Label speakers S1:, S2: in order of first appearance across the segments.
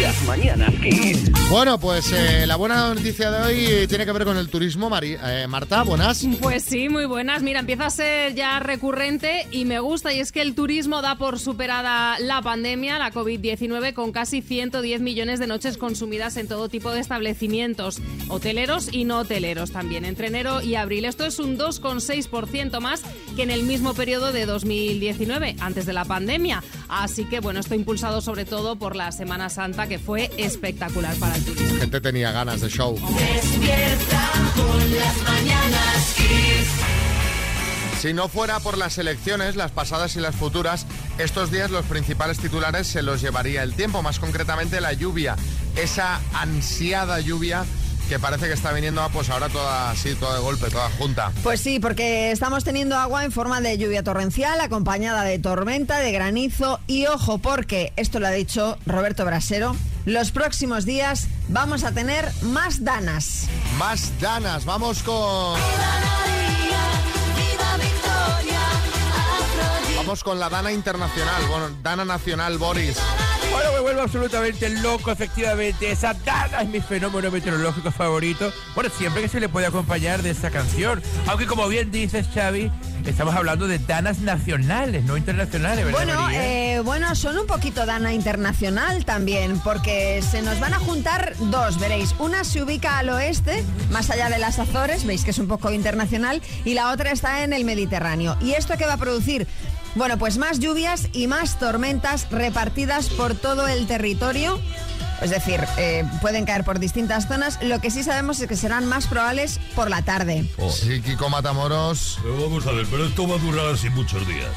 S1: Las mañanas Kiss.
S2: Bueno, pues eh, la buena noticia de hoy tiene que ver con el turismo. Mari- eh, Marta, buenas.
S3: Pues sí, muy buenas. Mira, empieza a ser ya recurrente y me gusta. Y es que el turismo da por superada la pandemia, la COVID-19, con casi 110 millones de noches consumidas en todo tipo de establecimientos, hoteleros y no hoteleros también, entre enero y abril. Esto es un 2,6% más que en el mismo periodo de 2019, antes de la pandemia. Así que, bueno, esto impulsado sobre todo por la Semana Santa, que fue espectacular para el turismo.
S2: Gente tenía ganas de show.
S4: Despierta con las mañanas Kiss.
S2: Si no fuera por las elecciones, las pasadas y las futuras, estos días los principales titulares se los llevaría el tiempo, más concretamente la lluvia, esa ansiada lluvia que parece que está viniendo pues ahora toda así, toda de golpe, toda junta.
S5: Pues sí, porque estamos teniendo agua en forma de lluvia torrencial, acompañada de tormenta, de granizo y ojo, porque esto lo ha dicho Roberto Brasero, los próximos días vamos a tener más danas.
S2: Más danas, vamos con... Vamos con la Dana Internacional, bueno, Dana Nacional Boris.
S6: Bueno, me vuelvo absolutamente loco, efectivamente. Esa dana es mi fenómeno meteorológico favorito. Bueno, siempre que se le puede acompañar de esa canción. Aunque como bien dices, Xavi, estamos hablando de danas nacionales, no internacionales, ¿verdad,
S5: Bueno, eh, bueno, son un poquito dana internacional también, porque se nos van a juntar dos, veréis. Una se ubica al oeste, más allá de las Azores, veis que es un poco internacional, y la otra está en el Mediterráneo. ¿Y esto qué va a producir? Bueno, pues más lluvias y más tormentas repartidas por todo el territorio. Es decir, eh, pueden caer por distintas zonas. Lo que sí sabemos es que serán más probables por la tarde.
S2: Sí, Kiko Matamoros.
S7: Pero vamos a ver, pero esto va a durar así muchos días.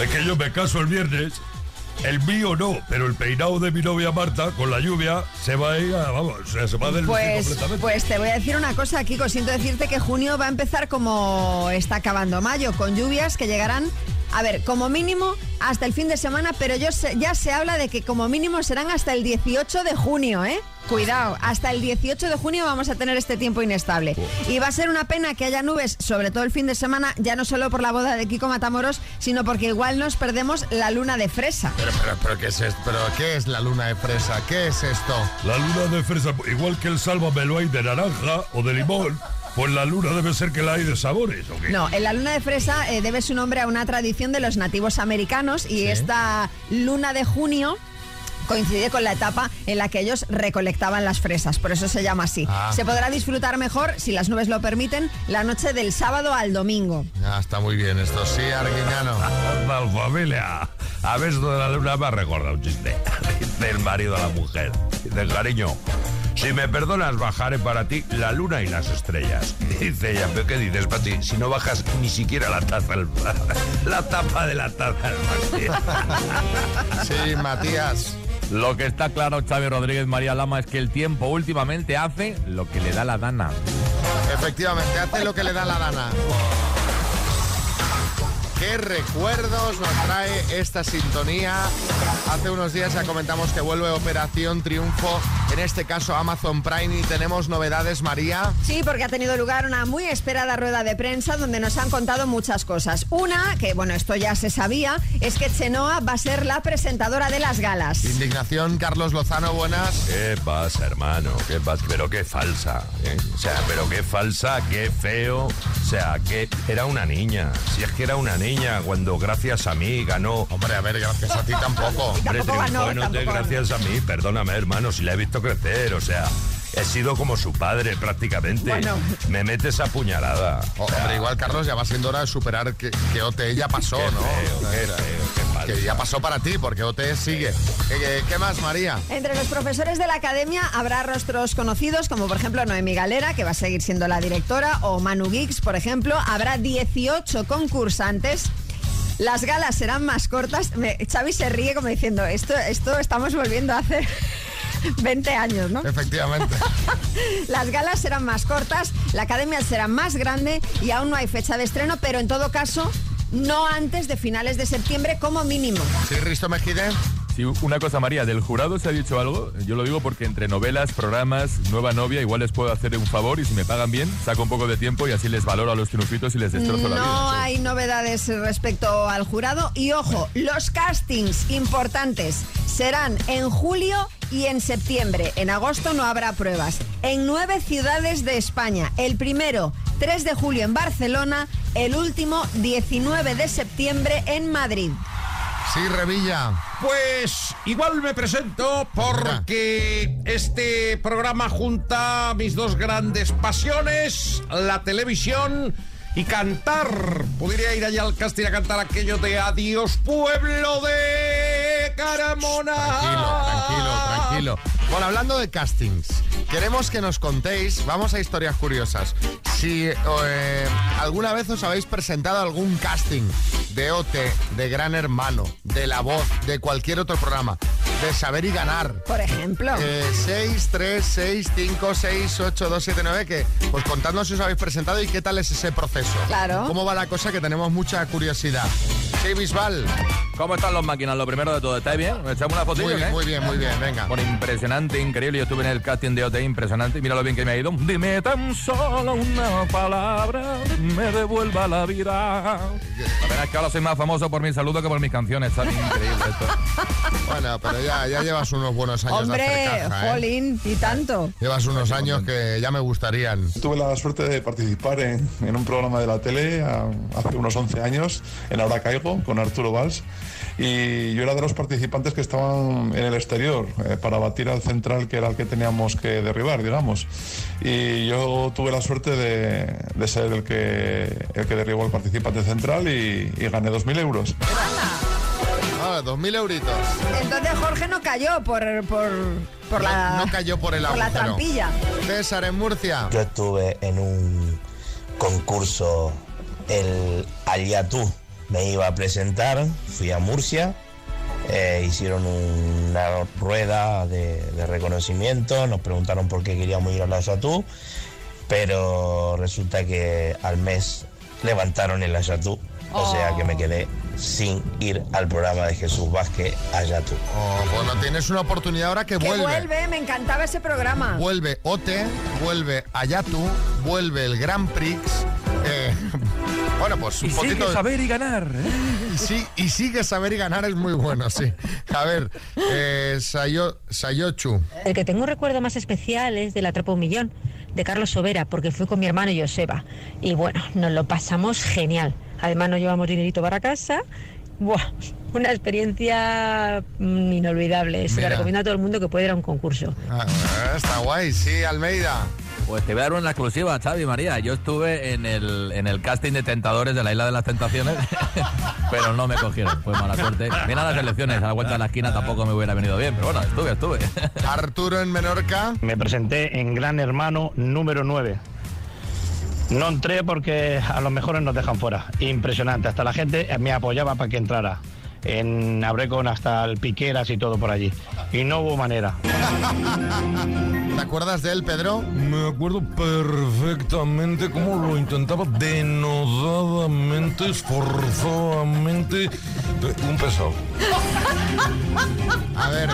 S7: Es que yo me caso el viernes, el mío no, pero el peinado de mi novia Marta, con la lluvia, se va a ir a, vamos, se va a
S5: Pues,
S7: completamente.
S5: pues te voy a decir una cosa, Kiko. Siento decirte que junio va a empezar como está acabando mayo, con lluvias que llegarán, a ver, como mínimo hasta el fin de semana, pero yo ya se habla de que como mínimo serán hasta el 18 de junio, ¿eh? Cuidado, hasta el 18 de junio vamos a tener este tiempo inestable. Y va a ser una pena que haya nubes, sobre todo el fin de semana, ya no solo por la boda de Kiko Matamoros, sino porque igual nos perdemos la luna de fresa.
S2: Pero, pero, pero, ¿qué es esto? ¿Pero qué es la luna de fresa? ¿Qué es esto?
S7: La luna de fresa, igual que el sálvame lo hay de naranja o de limón, pues la luna debe ser que la hay de sabores, ¿o qué?
S5: No, en la luna de fresa eh, debe su nombre a una tradición de los nativos americanos y esta luna de junio coincide con la etapa en la que ellos recolectaban las fresas, por eso se llama así.
S2: Ah.
S5: Se podrá disfrutar mejor, si las nubes lo permiten, la noche del sábado al domingo.
S2: Ah, está muy bien esto. Sí, Arguiñano.
S7: Familia. A ver, esto de la luna me ha recordado un chiste. Dice el marido a la mujer. Dice, cariño, si me perdonas, bajaré para ti la luna y las estrellas. Dice ella, ¿pero qué dices, Pati? Si no bajas ni siquiera la taza, la tapa de la taza vacío.
S2: Sí, Matías.
S6: Lo que está claro, Xavi Rodríguez María Lama, es que el tiempo últimamente hace lo que le da la dana.
S2: Efectivamente, hace lo que le da la gana. ¿Qué recuerdos nos trae esta sintonía? Hace unos días ya comentamos que vuelve Operación Triunfo, en este caso Amazon Prime, y tenemos novedades, María.
S5: Sí, porque ha tenido lugar una muy esperada rueda de prensa donde nos han contado muchas cosas. Una, que bueno, esto ya se sabía, es que Chenoa va a ser la presentadora de las galas.
S2: Indignación, Carlos Lozano, buenas.
S7: ¿Qué pasa, hermano? ¿Qué pasa? Pero qué falsa. ¿eh? O sea, pero qué falsa, qué feo. O sea, que era una niña. Si es que era una niña cuando gracias a mí ganó.
S2: Hombre, a ver, gracias a ti tampoco.
S7: Hombre,
S5: Tampoco ganó,
S7: triunfó en
S5: tampoco
S7: gracias a mí. Perdóname, hermano, si la he visto crecer. O sea, he sido como su padre prácticamente.
S5: Bueno.
S7: Me metes a puñalada.
S2: Oh,
S7: O sea,
S2: hombre, igual, Carlos, ya va siendo hora de superar que, que OT ya pasó,
S7: qué
S2: ¿no?
S7: feo, qué feo, qué falsa.
S2: Que ya pasó para ti, porque OT sigue. Eh, ¿Qué más, María?
S5: Entre los profesores de la academia habrá rostros conocidos, como por ejemplo Noemi Galera, que va a seguir siendo la directora, o Manu Gix, por ejemplo. Habrá 18 concursantes. Las galas serán más cortas. Me- Xavi se ríe como diciendo, esto, esto estamos volviendo a hacer 20 años, ¿no?
S2: Efectivamente.
S5: Las galas serán más cortas, la academia será más grande y aún no hay fecha de estreno, pero en todo caso, no antes de finales de septiembre como mínimo.
S2: ¿Sí, Risto Mejide?
S8: Una cosa, María, ¿del jurado se ha dicho algo? Yo lo digo porque entre novelas, programas, nueva novia, igual les puedo hacer un favor y si me pagan bien, saco un poco de tiempo y así les valoro a los triunfitos y les destrozo la vida.
S5: No hay novedades respecto al jurado. Y ojo, los castings importantes serán en julio y en septiembre. En agosto no habrá pruebas. En nueve ciudades de España. El primero, 3 de julio en Barcelona. El último, 19 de septiembre en Madrid.
S2: Sí, Revilla.
S9: Pues igual me presento porque este programa junta mis dos grandes pasiones, la televisión y cantar. Podría ir allá al casting a cantar aquello de Adiós pueblo de Caramona.
S2: Tranquilo, tranquilo, tranquilo. Bueno, hablando de castings, queremos que nos contéis, vamos a historias curiosas, si eh, alguna vez os habéis presentado a algún casting de OT, de Gran Hermano, de La Voz, de cualquier otro programa, de Saber y Ganar.
S5: Por ejemplo.
S2: Eh, 6, 3, 6, 5, 6, 8, 2, 7, 9, que pues contadnos si os habéis presentado y qué tal es ese proceso.
S5: Claro.
S2: ¿Cómo va la cosa? Que tenemos mucha curiosidad. Sí, Bisbal.
S8: ¿Cómo están los máquinas? Lo primero de todo, ¿estáis bien? ¿Me echamos una fotilla
S2: Muy bien,
S8: qué?
S2: muy bien, muy bien, venga.
S8: Bueno, impresionante, increíble. Yo estuve en el casting de OT, impresionante. Mira lo bien que me ha ido. Dime tan solo una palabra, me devuelva la vida. La verdad es que ahora soy más famoso por mi saludo que por mis canciones. Está bien increíble esto.
S2: Bueno, pero ya, ya llevas unos buenos años de
S5: Hombre,
S2: hacer caja, ¿eh?
S5: jolín, y tanto.
S2: Llevas unos años que ya me gustarían.
S10: Tuve la suerte de participar en, en un programa de la tele a- hace unos 11 años, en Ahora Caigo, con Arturo Valls, y yo era de los participantes que estaban en el exterior eh, para batir al central que era el que teníamos que derribar, digamos. Y yo tuve la suerte de, de ser el que, el que derribó al participante central y, y gané 2.000 euros.
S2: Ah, dos mil euritos.
S5: Entonces Jorge no cayó por, por, por
S2: No-
S5: la...
S2: no cayó por el
S5: por la trampilla.
S2: César en Murcia.
S11: Yo estuve en un concurso, el Aliatú me iba a presentar, fui a Murcia, eh, hicieron una rueda de, de reconocimiento, nos preguntaron por qué queríamos ir a la pero resulta que al mes levantaron el Ayatú, o sea que me quedé sin ir al programa de Jesús Vázquez Ayatú.
S2: Oh, bueno, tienes una oportunidad ahora que
S5: Que
S2: vuelve.
S5: vuelve, me encantaba ese programa.
S2: Vuelve OTE, vuelve Ayatu, vuelve el Grand Prix. Bueno, pues un
S6: Y
S2: poquito.
S6: sigue saber y ganar. ¿eh?
S2: Y, sí, y sigue saber y ganar es muy bueno, sí. A ver, eh, Sayo, Sayochu.
S12: El que tengo un recuerdo más especial es de la Tropa Un Millón, de Carlos Sobera, porque fui con mi hermano Joseba. Y bueno, nos lo pasamos genial. Además nos llevamos dinerito para casa. Buah, una experiencia mm, inolvidable. Se la recomiendo a todo el mundo que pueda ir a un concurso.
S2: Ah, está guay, sí, Almeida.
S8: Pues te voy a dar una exclusiva, Xavi María. Yo estuve en el, en el casting de Tentadores de la Isla de las Tentaciones, pero no me cogieron. Fue mala suerte. Mira las elecciones, a la vuelta de la esquina tampoco me hubiera venido bien, pero bueno, estuve, estuve.
S2: Arturo en Menorca.
S13: Me presenté en Gran Hermano número 9. No entré porque a los mejores nos dejan fuera. Impresionante. Hasta la gente me apoyaba para que entrara. En Habré con hasta el Piqueras y todo por allí. Y no hubo manera.
S2: ¿Te acuerdas de él, Pedro?
S14: Me acuerdo perfectamente cómo lo intentaba denodadamente, esforzadamente. Un pesado.
S2: A ver.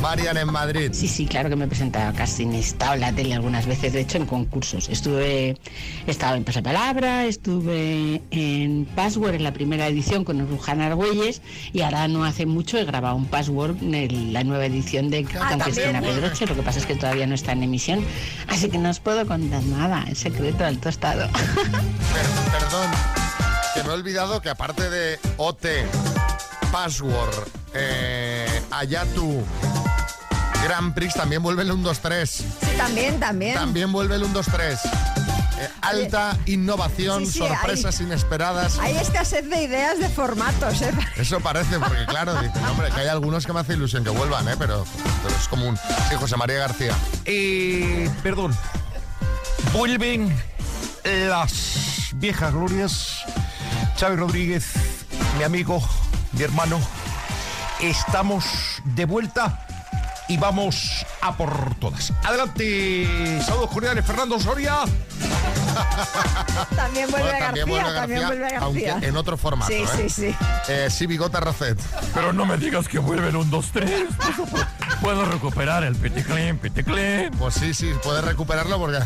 S2: Marian en Madrid.
S15: Sí, sí, claro que me he presentado estado en la tele algunas veces, de hecho en concursos. Estuve, he estado en Pasapalabra, estuve en Password en la primera edición con Ruján Argüelles y ahora no hace mucho he grabado un Password en la nueva edición de con
S5: también.
S15: Cristina Pedroche, lo que pasa es que todavía no está en emisión, así que no os puedo contar nada, es secreto del tostado.
S2: Per- perdón, que me he olvidado que aparte de OT, Password, eh, Ayatu, Grand Prix, también vuelve el 1-2-3.
S5: Sí, también, también.
S2: También vuelve el 1-2-3. Eh, alta innovación,
S5: Sí, sí,
S2: sorpresas inesperadas.
S5: Hay escasez de ideas de formatos, ¿eh?
S2: Eso parece, porque claro, dicen, hombre, que hay algunos que me hace ilusión que vuelvan, ¿eh? pero, pero es común. Sí, José María García.
S9: Eh, perdón. Vuelven las viejas glorias. Xavi Rodríguez, mi amigo, mi hermano. Estamos de vuelta y vamos a por todas. Adelante. Saludos cordiales, Fernando Soria.
S5: También vuelve
S2: Bueno,
S5: García,
S2: vuelve
S5: también vuelve García.
S2: Aunque en otro formato.
S5: Sí,
S2: ¿eh?
S5: sí, sí.
S2: Eh, sí, Bigota Racet.
S8: Pero no me digas que vuelven un 2-3. Puedo recuperar el piticlin, piticlin.
S2: Pues sí, sí, puedes recuperarlo porque.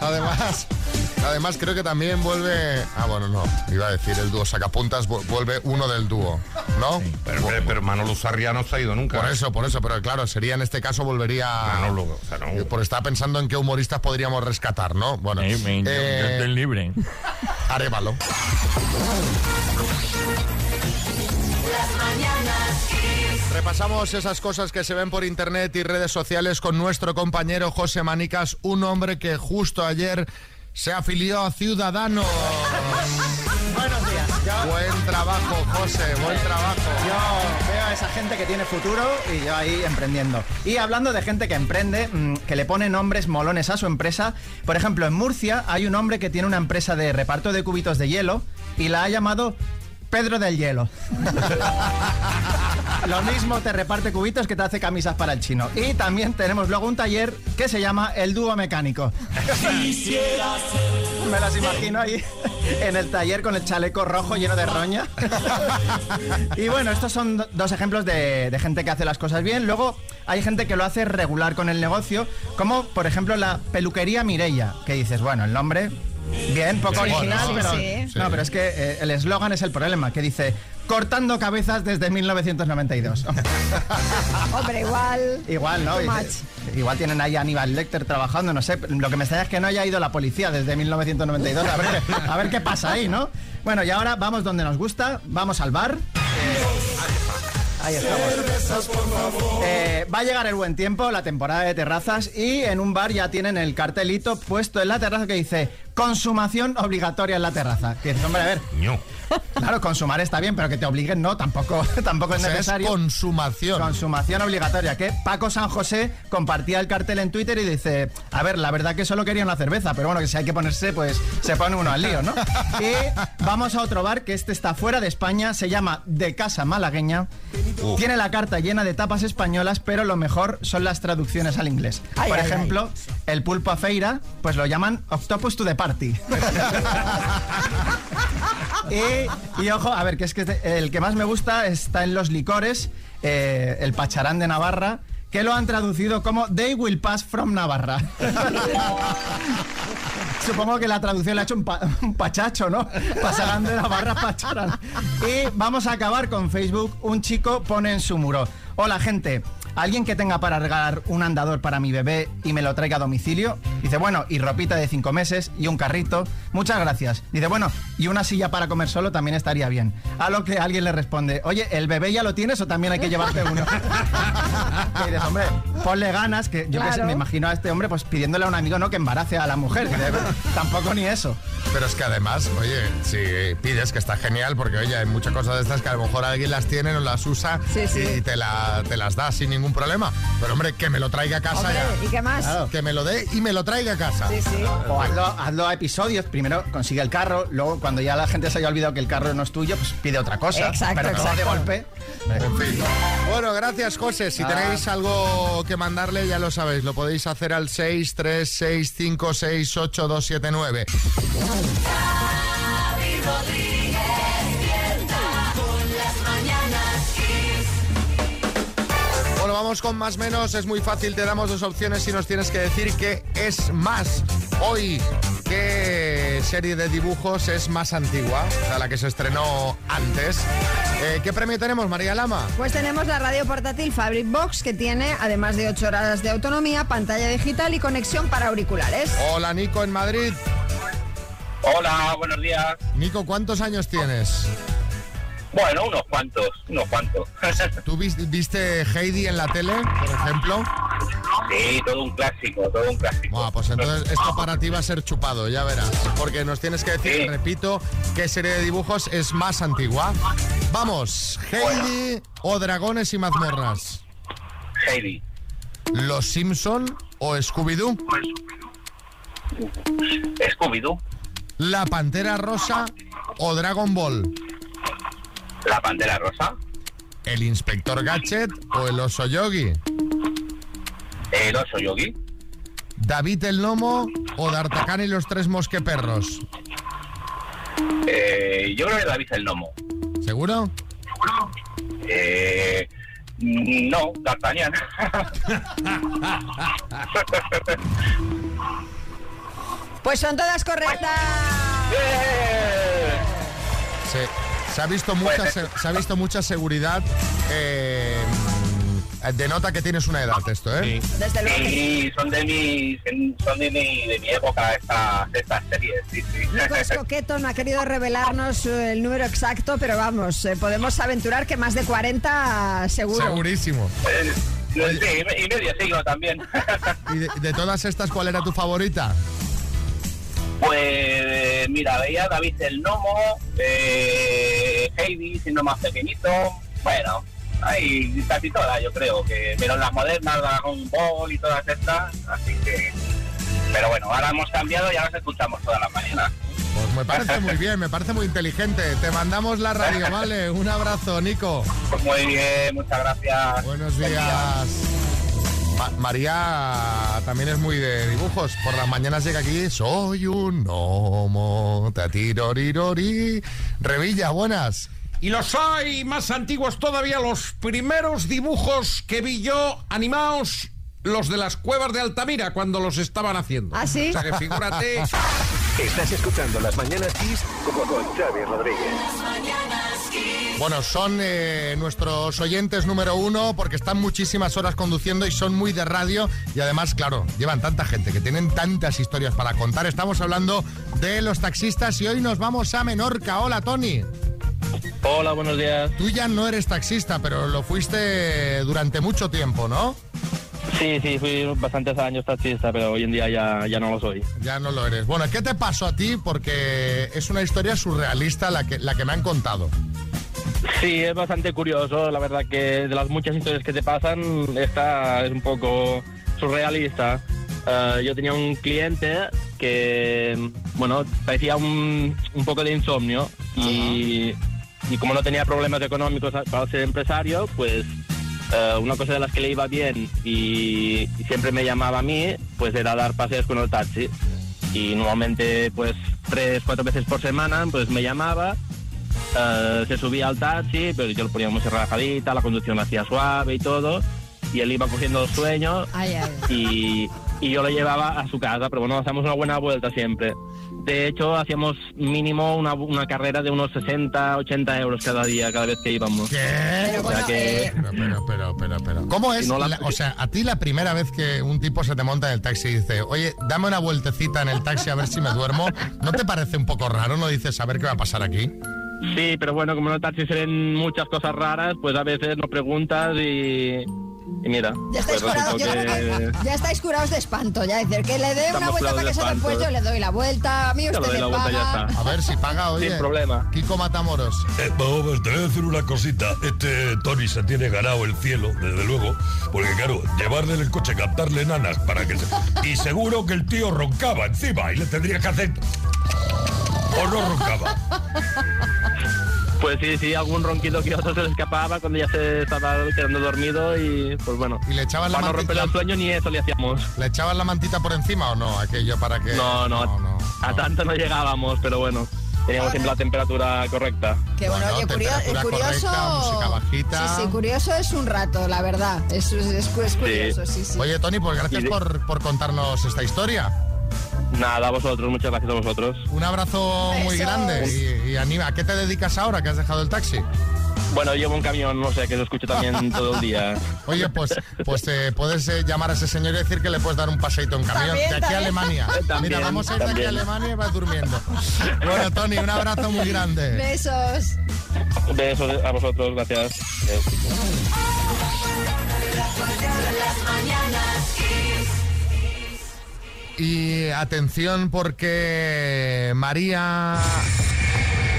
S2: además, además creo que también vuelve. Ah, bueno, no. Iba a decir el dúo sacapuntas, vu- vuelve uno del dúo, ¿no?
S9: Pero, hombre, pero Manolo Sarria no se ha ido nunca.
S2: Por eso, por eso, pero claro, sería en este caso volvería.
S9: Manolo, o sea, no.
S2: Eh, Por estar pensando en qué humoristas podríamos rescatar, ¿no? Bueno,
S8: Sí, me- yo- yo
S2: eh,
S8: estoy libre.
S2: Arévalo.
S4: Las mañanas Kiss.
S2: Repasamos esas cosas que se ven por internet y redes sociales con nuestro compañero José Manicas, un hombre que justo ayer se afilió a Ciudadanos.
S16: Buenos días. Yo,
S2: Buen trabajo, José, buen trabajo.
S16: yo veo a esa gente que tiene futuro y yo ahí emprendiendo. Y hablando de gente que emprende, mm, que le pone nombres molones a su empresa, por ejemplo, en Murcia hay un hombre que tiene una empresa de reparto de cubitos de hielo y la ha llamado Pedro del Hielo. Lo mismo te reparte cubitos que te hace camisas para el chino. Y también tenemos luego un taller que se llama El Dúo Mecánico. Me las imagino ahí en el taller con el chaleco rojo lleno de roña. y bueno, estos son do- dos ejemplos de, de gente que hace las cosas bien. Luego hay gente que lo hace regular con el negocio, como por ejemplo la peluquería Mireia, que dices, bueno, el nombre, bien, poco
S2: Sí,
S16: original,
S2: bueno,
S16: pero...
S5: sí.
S16: No, pero es que eh, el eslogan es el problema, que dice, cortando cabezas desde 1992.
S5: Hombre, igual.
S16: Igual, ¿no? Igual tienen ahí a Aníbal Lecter trabajando, no sé. Lo que me extraña es que no haya ido la policía desde 1992. A ver, qué- a ver qué pasa ahí, ¿no? Bueno, y ahora vamos donde nos gusta, vamos al bar. Ahí estamos. Eh, va a llegar el buen tiempo, la temporada de terrazas, y en un bar ya tienen el cartelito puesto en la terraza que dice consumación obligatoria en la terraza. Hombre, a ver. Claro, consumar está bien, pero que te obliguen no, tampoco, tampoco
S2: O
S16: es
S2: sea, es
S16: necesario.
S2: consumación.
S16: Consumación obligatoria. Que Paco San José compartía el cartel en Twitter y dice: A ver, la verdad que solo quería una cerveza, pero bueno, que si hay que ponerse, pues se pone uno al lío, ¿no? Y vamos a otro bar que este está fuera de España, se llama De Casa Malagueña. Tiene la carta llena de tapas españolas, pero lo mejor son las traducciones al inglés.
S5: Ay,
S16: Por
S5: ay,
S16: ejemplo, el pulpo a feira, pues lo llaman Octopus to the Party. Y, y ojo, a ver, que es que el que más me gusta está en los licores, eh, el pacharán de Navarra, que lo han traducido como They will pass from Navarra. Supongo que la traducción le ha hecho un, un pachacho, ¿no? Pasarán de Navarra, pacharán. Y vamos a acabar con Facebook. Un chico pone en su muro. Hola, gente. ¿Alguien que tenga para regalar un andador para mi bebé y me lo traiga a domicilio? Dice, bueno, y ropita de cinco meses y un carrito. Muchas gracias. Dice, bueno, y una silla para comer solo también estaría bien. A lo que alguien le responde, oye, ¿el bebé ya lo tienes o también hay que llevarte uno? y dices, hombre, ponle ganas, que yo qué sé, me imagino a este hombre pues pidiéndole a un amigo no que embarace a la mujer. Que debe- tampoco ni eso.
S2: Pero es que además, oye, si pides, que está genial, porque oye, hay muchas cosas de estas que a lo mejor alguien las tiene, no las usa
S5: Sí, sí.
S2: y te, la- te las da sin ningún problema. Pero hombre, que me lo traiga a casa
S5: Hombre,
S2: ya.
S5: ¿y qué más?
S16: Claro.
S2: Que me lo dé y me lo traiga a casa.
S5: Sí, sí.
S16: O hazlo, hazlo a episodios. Primero consigue el carro, luego cuando ya la gente se haya olvidado que el carro no es tuyo, pues pide otra cosa.
S5: Exacto,
S16: pero no de
S5: exacto.
S16: golpe.
S2: En fin. Bueno, gracias, José. Si
S16: Ah.
S2: tenéis algo que mandarle, ya lo sabéis. Lo podéis hacer al 636568279.
S4: Xavi Rodríguez
S2: vamos con más menos. Es muy fácil. Te damos dos opciones y nos tienes que decir qué es más. Hoy, ¿qué serie de dibujos es más antigua? O sea, la que se estrenó antes. Eh, ¿Qué premio tenemos, María Lama?
S5: Pues tenemos la radio portátil Fabric Box que tiene, además de 8 horas de autonomía, pantalla digital y conexión para auriculares.
S2: Hola, Nico, en Madrid.
S17: Hola, buenos días.
S2: Nico, ¿cuántos años tienes?
S17: Bueno, unos cuantos, unos cuantos.
S2: ¿Tú vis- viste Heidi en la tele, por ejemplo?
S17: sí, todo un clásico, todo un clásico.
S2: Buah, pues entonces esto para ti va a ser chupado, ya verás. Porque nos tienes que decir,
S17: Sí.
S2: repito, qué serie de dibujos es más antigua. Vamos, Heidi o Dragones y Mazmorras.
S17: Heidi.
S2: ¿Los Simpson o Scooby-Doo?
S17: Scooby-Doo.
S2: ¿La Pantera Rosa o Dragon Ball?
S17: La Pantera Rosa.
S2: ¿El Inspector Gadget o el Oso Yogi?
S17: El oso yogi.
S2: ¿David el Nomo o D'Artagnan y los tres mosqueperros?
S17: Eh, yo creo que David el Nomo.
S2: ¿Seguro?
S17: Eh, no, D'Artagnan.
S5: Pues son todas correctas.
S2: Se, se ha visto mucha, se, se ha visto mucha seguridad. eh, denota que tienes una edad esto, ¿eh?
S5: Desde luego. sí.
S17: Sí, son de mi, son de mi, de mi época estas, estas series, sí, sí.
S5: Nico es coqueto, no ha querido revelarnos eh, el número exacto, pero vamos, eh, podemos aventurar que más de 40 seguro.
S2: Segurísimo.
S17: Eh, Sí, y medio siglo también.
S2: ¿Y de, de todas estas cuál era tu favorita?
S17: Pues mira, veía David el Nomo, eh, Heidi siendo más pequeñito, bueno, hay casi todas yo creo, que pero las modernas, Dragon Ball y todas estas, así que... Pero bueno, ahora hemos cambiado y ahora nos escuchamos todas las mañanas.
S2: Pues me parece muy bien, me parece muy inteligente. Te mandamos la radio, ¿vale? Un abrazo, Nico.
S17: Pues muy bien, muchas gracias.
S2: Buenos días. Ma- María también es muy de dibujos. Por las mañanas llega aquí, soy un gnomo. tatirorirori. Revilla, buenas.
S9: Y los hay más antiguos todavía, los primeros dibujos que vi yo animados, los de las cuevas de Altamira, cuando los estaban haciendo.
S5: ¿Ah, sí?
S9: O sea que figúrate.
S1: Estás escuchando Las Mañanas Kiss con, con Xavi Rodríguez.
S2: Bueno, son eh, nuestros oyentes número uno porque están muchísimas horas conduciendo y son muy de radio y además, claro, llevan tanta gente que tienen tantas historias para contar. Estamos hablando de los taxistas y hoy nos vamos a Menorca. Hola, Tony.
S18: Hola, buenos días.
S2: Tú ya no eres taxista, pero lo fuiste durante mucho tiempo, ¿no?
S18: Sí, sí, fui bastantes años taxista, pero hoy en día ya, ya no lo soy.
S2: Ya no lo eres. Bueno, ¿qué te pasó a ti? Porque es una historia surrealista la que, la que me han contado.
S18: Sí, es bastante curioso, la verdad que de las muchas historias que te pasan, esta es un poco surrealista. Eh, yo tenía un cliente que, bueno, parecía un, un poco de insomnio y, y como no tenía problemas económicos para ser empresario, pues eh, una cosa de las que le iba bien y, y siempre me llamaba a mí, pues era dar paseos con el taxi. Y normalmente, pues tres, cuatro veces por semana, pues me llamaba eh, se subía al taxi, pero yo lo ponía muy relajadita, la conducción la hacía suave y todo, y él iba cogiendo sueño
S5: Ay, ay.
S18: y, y yo lo llevaba a su casa, pero bueno, hacíamos una buena vuelta siempre. De hecho, hacíamos mínimo una, una carrera de unos 60, 80 euros cada día, cada vez que íbamos.
S2: ¿Qué?
S18: O sea que...
S2: Pero, pero, pero, pero, pero. ¿Cómo es?
S18: Si no la-
S2: o sea, a ti la primera vez que un tipo se te monta en el taxi y dice, oye, dame una vueltecita en el taxi a ver si me duermo, ¿no te parece un poco raro? ¿No dices, a ver qué va a pasar aquí?
S18: Sí, pero bueno, como en el taxi se ven muchas cosas raras, pues a veces no preguntas y... Y mira,
S5: Ya estáis,
S18: pues
S5: creo
S18: que...
S5: ya estáis curados de espanto. Ya decir que le dé una vuelta para que se después yo le doy la vuelta. A mí
S18: le
S5: usted
S18: vuelta y ya
S5: paga.
S18: está.
S2: A ver si paga, oye.
S18: Sin problema.
S2: Kiko Matamoros.
S14: Eh, vamos, te voy a decir una cosita. Este Tony se tiene ganado el cielo, desde luego. Porque, claro, llevarle en el coche, captarle nanas para que se... Y seguro que el tío roncaba encima y le tendría que hacer... ¿O no roncaba?
S18: Pues sí, sí, algún ronquido que otro se le escapaba cuando ya se estaba quedando dormido y pues bueno.
S2: ¿Y le echaban la
S18: Para no
S2: mantita?
S18: romper el sueño ni eso le hacíamos.
S2: ¿Le echaban la mantita por encima o no? Aquello para que...
S18: No, no, a tanto no llegábamos, pero bueno, teníamos siempre la temperatura correcta.
S5: Que bueno,
S2: Bueno,
S5: oye,
S2: temperatura
S5: curioso.
S2: correcta, música bajita.
S5: Sí, sí, curioso es un rato, la verdad. Es, es, es- curioso, sí, sí.
S2: Oye, Tony, pues gracias
S18: de-
S2: por, por contarnos esta historia.
S18: Nada, a vosotros, muchas gracias a vosotros.
S2: Un abrazo muy
S18: Besos.
S2: grande y, y anima. ¿A qué te dedicas ahora que has dejado el taxi?
S18: Bueno, llevo un camión, no sé, que lo escucho también todo el día.
S2: Oye, pues, pues eh, puedes eh, llamar a ese señor y decir que le puedes dar un paseito en camión
S18: También,
S2: de aquí a. Alemania.
S18: También,
S2: Mira, vamos a ir de aquí a. Alemania y vas durmiendo. Bueno, Tony, un abrazo muy grande.
S5: Besos.
S18: Besos a vosotros, gracias.
S2: Y atención porque María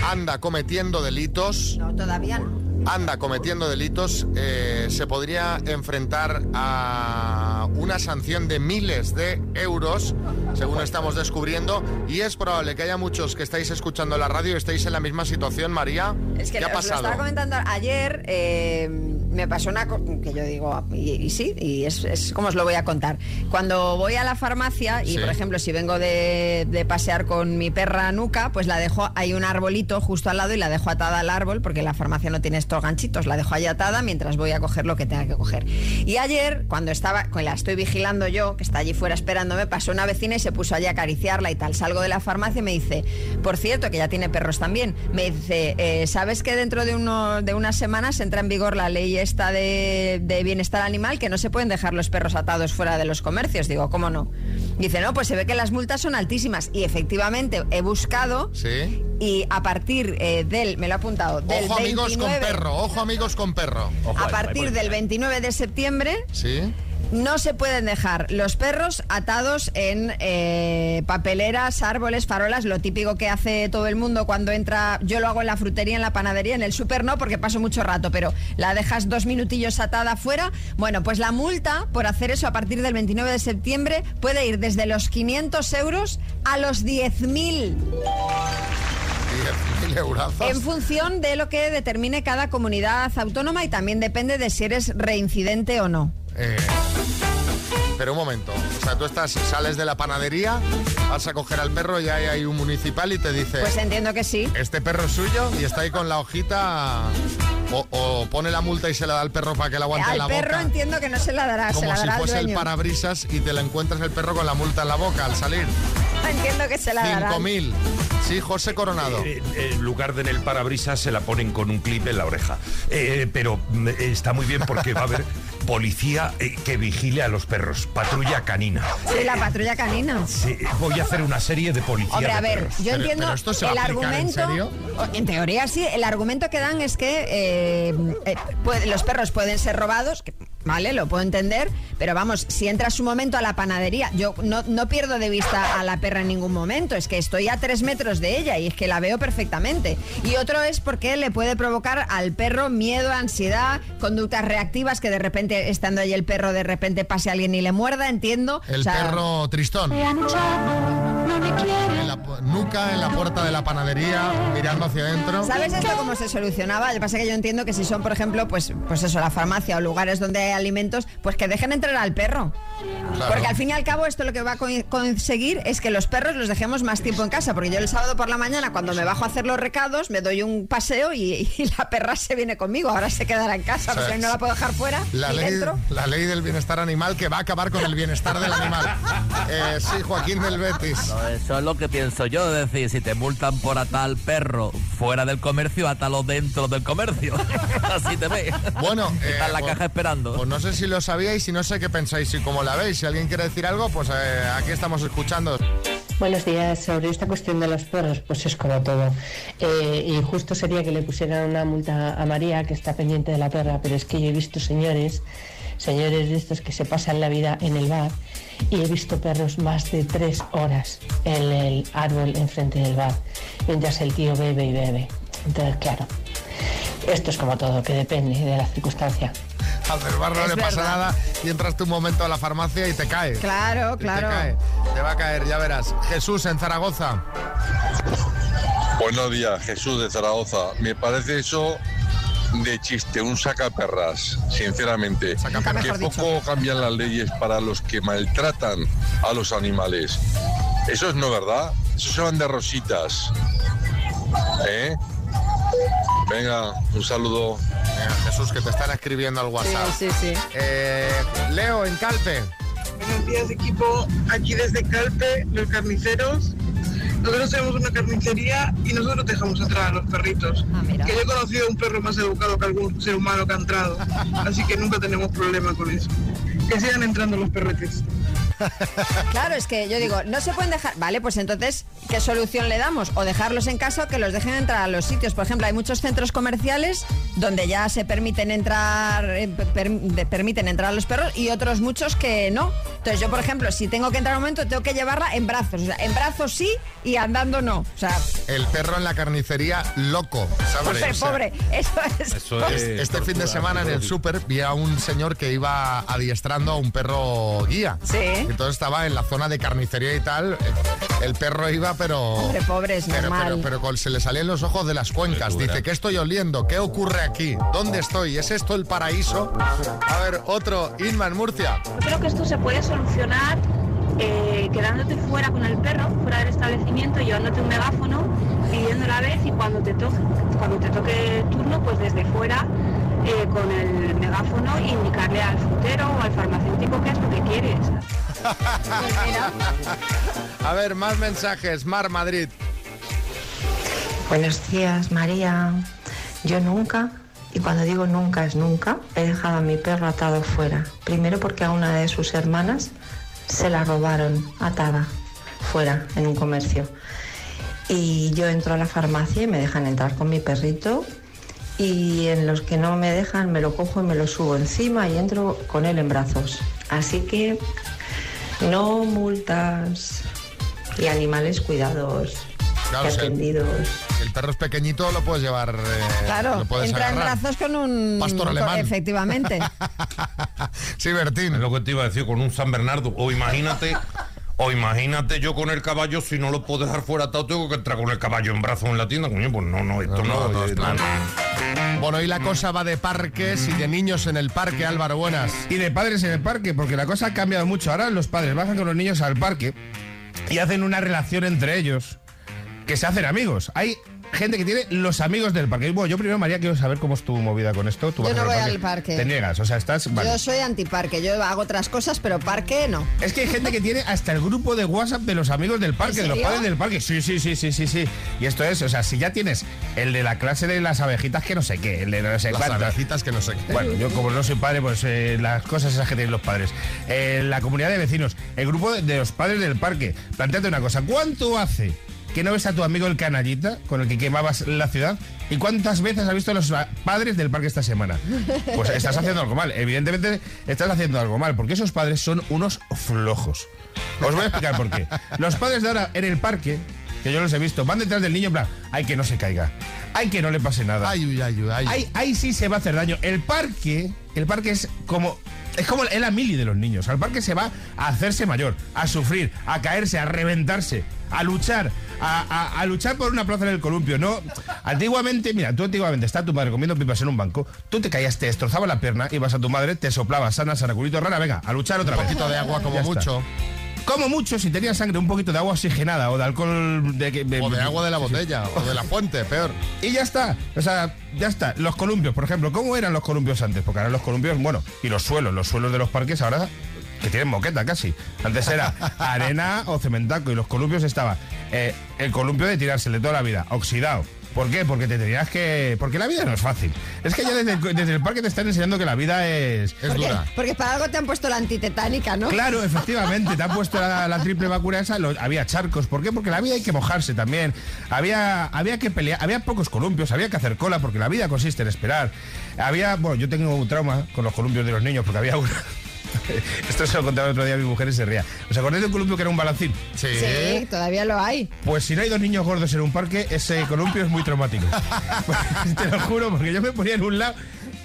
S2: anda cometiendo delitos.
S5: No, todavía no.
S2: Anda cometiendo delitos. eh, se podría enfrentar a una sanción de miles de euros, según estamos descubriendo. Y es probable que haya muchos que estáis escuchando la radio y estéis en la misma situación, María.
S5: Es que
S2: ¿Qué ha
S5: lo
S2: pasado?
S5: estaba comentando ayer. eh, me pasó una cosa que yo digo, y, y sí, y es, es como os lo voy a contar. Cuando voy a la farmacia y,
S2: Sí.
S5: por ejemplo, si vengo de, de pasear con mi perra Nuca, pues la dejo, hay un arbolito justo al lado y la dejo atada al árbol porque la farmacia no tiene estos ganchitos, la dejo ahí atada mientras voy a coger lo que tenga que coger. Y ayer, cuando estaba, cuando la estoy vigilando yo, que está allí fuera esperándome, pasó una vecina y se puso allí a acariciarla y tal. Salgo de la farmacia y me dice, por cierto, que ya tiene perros también, me dice, eh, ¿sabes que dentro de, uno, de unas semanas entra en vigor la ley esta de, de bienestar animal que no se pueden dejar los perros atados fuera de los comercios? Digo, ¿cómo no? Dice, no, pues se ve que las multas son altísimas. Y efectivamente he buscado
S2: Sí.
S5: y a partir eh, del, me lo he apuntado, del
S2: Ojo amigos con
S5: 29
S2: perro, ojo amigos con perro.
S5: a partir del 29 de septiembre
S2: Sí.
S5: no se pueden dejar los perros atados en eh, papeleras, árboles, farolas, lo típico que hace todo el mundo cuando entra. Yo lo hago en la frutería, en la panadería, en el súper no, porque paso mucho rato, pero la dejas dos minutillos atada afuera. Bueno, pues la multa por hacer eso a partir del 29 de septiembre puede ir desde los 500 euros a los 10.000.
S2: 10.000 eurazos.
S5: En función de lo que determine cada comunidad autónoma y también depende de si eres reincidente o no.
S2: Eh, pero un momento, o sea, tú estás, sales de la panadería, vas a coger al perro y ahí hay un municipal y te dice,
S5: Pues entiendo que sí.
S2: este perro es suyo y está ahí con la hojita o, o pone la multa y se la da al perro para que la aguante en
S5: Al
S2: la
S5: perro
S2: boca.
S5: entiendo que no se la dará, se
S2: Como
S5: la
S2: si
S5: dará al
S2: fuese el parabrisas y te la encuentras el perro con la multa en la boca al salir.
S5: Entiendo que se la dará.
S2: 5.000. Sí, José Coronado.
S7: Eh, en lugar de en el parabrisas se la ponen con un clip en la oreja. Eh, pero mm, eh, está muy bien porque va a haber policía eh, que vigile a los perros. Patrulla canina.
S5: Sí, la patrulla canina.
S7: Sí, voy a hacer una serie de policía
S5: Hombre,
S7: de
S5: a ver,
S7: perros.
S5: yo entiendo el argumento. o- En teoría sí, el argumento que dan es que eh, eh, puede- los perros pueden ser robados, que, vale, lo puedo entender, pero vamos, si entras un momento a la panadería, yo no, no pierdo de vista a la perra en ningún momento, es que estoy a tres metros de ella y es que la veo perfectamente. Y otro es porque le puede provocar al perro miedo, ansiedad, conductas reactivas, que de repente, estando ahí el perro, de repente pase alguien y le muerda, entiendo.
S2: El
S5: O sea,
S2: perro tristón. En la pu- nuca, en la puerta de la panadería, mirando hacia adentro.
S5: ¿Sabes esto cómo se solucionaba? Lo que pasa es que yo entiendo que si son, por ejemplo, pues, pues eso, la farmacia o lugares donde hay alimentos, pues que dejen entrar al perro.
S2: Claro.
S5: Porque al fin y al cabo esto lo que va a co- conseguir es que los perros los dejemos más tiempo en casa. Porque yo el sábado por la mañana, cuando me bajo a hacer los recados, me doy un paseo y, y la perra se viene conmigo. Ahora se quedará en casa,
S2: O sea,
S5: porque no la puedo dejar fuera.
S2: La ley,
S5: dentro.
S2: la ley del bienestar animal que va a acabar con el bienestar del animal. Eh, sí, Joaquín del Betis.
S8: No, eso es lo que pienso yo, es decir, si te multan por atar al perro fuera del comercio, átalo dentro del comercio. Así te ve.
S2: Bueno,
S8: está en la
S2: pues-
S8: caja esperando.
S2: No sé si lo sabíais y no sé qué pensáis y cómo la veis. Si alguien quiere decir algo, pues eh, aquí estamos escuchando.
S19: Buenos días. Sobre esta cuestión de los perros, pues es como todo. Eh, y justo sería que le pusieran una multa a María, que está pendiente de la perra, pero es que yo he visto señores, señores de estos que se pasan la vida en el bar, y he visto perros más de tres horas en el árbol enfrente del bar, mientras el tío bebe y bebe. Entonces, claro, esto es como todo, que depende de la circunstancia.
S2: Al del bar no
S5: Es
S2: le pasa
S5: verdad.
S2: nada y entras tú un momento a la farmacia y te cae.
S5: Claro, claro.
S2: Te, cae. te va a caer, ya verás. Jesús en Zaragoza.
S20: Buenos días, Jesús de Zaragoza. Me parece eso de chiste, un sacaperras, sinceramente.
S2: Sacaperras.
S20: Que poco cambian las leyes para los que maltratan a los animales. Eso es no verdad. Eso se van de rositas. ¿Eh? Venga, un saludo.
S2: Venga, Jesús, que te están escribiendo al WhatsApp.
S5: Sí, sí, sí.
S2: Eh, Leo en Calpe.
S21: Buenos días equipo, aquí desde Calpe, los carniceros. Nosotros tenemos una carnicería y nosotros dejamos entrar a los perritos. que yo he conocido un perro más educado que algún ser humano que ha entrado. Así que nunca tenemos problema con eso. Que sigan entrando los perretes.
S5: Claro, es que yo digo, no se pueden dejar. Vale, pues entonces, ¿qué solución le damos? O dejarlos en casa o que los dejen entrar a los sitios. Por ejemplo, hay muchos centros comerciales donde ya se permiten entrar, eh, per- de- permiten entrar a los perros y otros muchos que no. Entonces, yo, por ejemplo, si tengo que entrar un momento, tengo que llevarla en brazos. O sea, en brazos sí y andando no. O sea,
S2: El perro en la carnicería loco. ¿sabes?
S5: pobre,
S2: O sea,
S5: pobre. Eso es.
S2: Es- este fin de semana en el súper vi a un señor que iba adiestrando a un perro guía.
S5: Sí.
S2: Entonces estaba en la zona de carnicería y tal. El perro iba, pero.
S5: Hombre, pobre, es
S2: pero,
S5: normal.
S2: pero, pero con- se le salían los ojos de las cuencas. Dice, ¿qué estoy oliendo? ¿Qué ocurre aquí? ¿Dónde estoy? ¿Es esto el paraíso? A ver, otro, Inma en Murcia.
S22: Creo que esto se puede solucionar eh, quedándote fuera con el perro, fuera del establecimiento, llevándote un megáfono, pidiendo la vez y cuando te toque, cuando te toque el turno, pues desde fuera eh, con el megáfono indicarle al frutero o al farmacéutico qué es lo que quieres.
S2: A ver, más mensajes. Mar Madrid.
S23: Buenos días, María. Yo nunca, y cuando digo nunca es nunca, he dejado a mi perro atado fuera. Primero porque a una de sus hermanas se la robaron atada fuera en un comercio. Y yo entro a la farmacia y me dejan entrar con mi perrito y en los que no me dejan me lo cojo y me lo subo encima y entro con él en brazos. Así que no multas y animales cuidados
S2: Claro,
S23: y
S2: si el-
S23: atendidos.
S2: El perro es pequeñito, lo puedes llevar. eh,
S5: Claro,
S2: lo puedes
S5: entra en brazos con un...
S2: Pastor alemán.
S5: Efectivamente.
S2: Sí, Bertín.
S9: Es lo que te iba a decir con un San Bernardo. O imagínate, o imagínate yo con el caballo, si no lo puedo dejar fuera atado, tengo que entrar con el caballo en brazos en la tienda. Coño, pues no, no, esto no.
S2: no,
S9: eh.
S2: Bueno, y la cosa va de parques y de niños en el parque, Álvaro, buenas.
S6: Y de padres en el parque, porque la cosa ha cambiado mucho. Ahora los padres bajan con los niños al parque y hacen una relación entre ellos que se hacen amigos. Hay gente que tiene los amigos del parque. Bueno, yo primero, María, quiero saber cómo es tu movida con esto. Tú
S5: Yo
S6: vas
S5: no
S6: al
S5: voy al parque.
S6: Te niegas, o sea, estás... vale.
S5: Yo soy antiparque, yo hago otras cosas, pero parque no.
S6: Es que hay gente que tiene hasta el grupo de WhatsApp de los amigos del parque,
S5: ¿En
S6: de los padres del parque. Sí, sí, sí, sí, sí, sí. Y esto es, o sea, si ya tienes el de la clase de las abejitas que no sé qué, el de no sé
S2: Las
S6: cuántas.
S2: abejitas que no sé qué.
S6: Bueno, yo como no soy padre, pues eh, las cosas esas que tienen los padres. Eh, la comunidad de vecinos, el grupo de, de los padres del parque. Planteate una cosa, ¿cuánto hace que no ves a tu amigo el canallita con el que quemabas la ciudad? ¿Y cuántas veces has visto a los padres del parque esta semana? Pues estás haciendo algo mal. Evidentemente estás haciendo algo mal, porque esos padres son unos flojos. Os voy a explicar por qué. Los padres de ahora en el parque, que yo los he visto, van detrás del niño en plan, hay que no se caiga, hay que no le pase nada.
S2: Ay, ay, uy, ay.
S6: Ahí, sí se va a hacer daño. El parque, el parque es como. Es como el Amili de los niños. Al parque se va a hacerse mayor, a sufrir, a caerse, a reventarse, a luchar, a, a- a luchar por una plaza en el columpio. No, antiguamente, mira, tú antiguamente está tu madre comiendo pipas en un banco, tú te caías, te destrozaba la pierna, ibas a tu madre, te soplaba sana, sana, culito rara, venga, a luchar otra
S2: Un
S6: vez.
S2: poquito de agua como
S6: Ya está.
S2: mucho.
S6: Como mucho, si tenías sangre, un poquito de agua oxigenada o de alcohol de, que-
S2: O de agua de la botella, o de la fuente, peor.
S6: Y ya está. O sea, ya está. Los columpios, por ejemplo, ¿cómo eran los columpios antes? Porque ahora los columpios, bueno, y los suelos, los suelos de los parques ahora que tienen moqueta casi. Antes era arena o cementaco y los columpios estaba eh, el columpio de tirarse de toda la vida, oxidado. ¿Por qué? Porque te tenías que... Porque la vida no es fácil. Es que ya desde, el- desde el parque te están enseñando que la vida es, es
S5: Porque,
S6: dura.
S5: porque para algo te han puesto la antitetánica, ¿no?
S6: Claro, efectivamente, te han puesto la, la triple vacuna esa, lo- había charcos. ¿Por qué? Porque la vida hay que mojarse también. Había, había que pelear, había pocos columpios, había que hacer cola, porque la vida consiste en esperar. Había, bueno, yo tengo un trauma con los columpios de los niños, porque había una. Esto se lo contaba el otro día a mi mujer y se ría. ¿Os acordáis de un columpio que era un balancín?
S5: Sí, todavía lo hay.
S6: Pues si no hay dos niños gordos en un parque, ese columpio es muy traumático. Te lo juro, porque yo me ponía en un lado